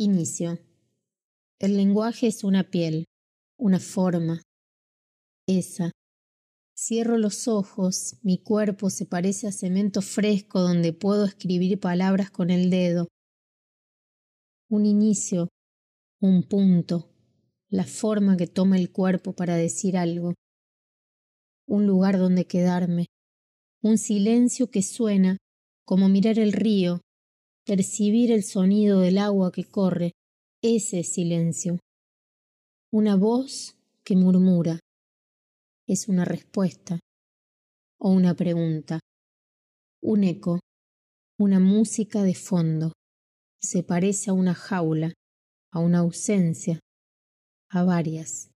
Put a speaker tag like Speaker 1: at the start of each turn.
Speaker 1: Inicio. El lenguaje es una piel, una forma. Esa. Cierro los ojos, mi cuerpo se parece a cemento fresco donde puedo escribir palabras con el dedo. Un inicio, un punto, la forma que toma el cuerpo para decir algo. Un lugar donde quedarme, un silencio que suena como mirar el río percibir el sonido del agua que corre, ese silencio. Una voz que murmura. Es una respuesta o una pregunta. Un eco, una música de fondo. Se parece a una jaula, a una ausencia, a varias.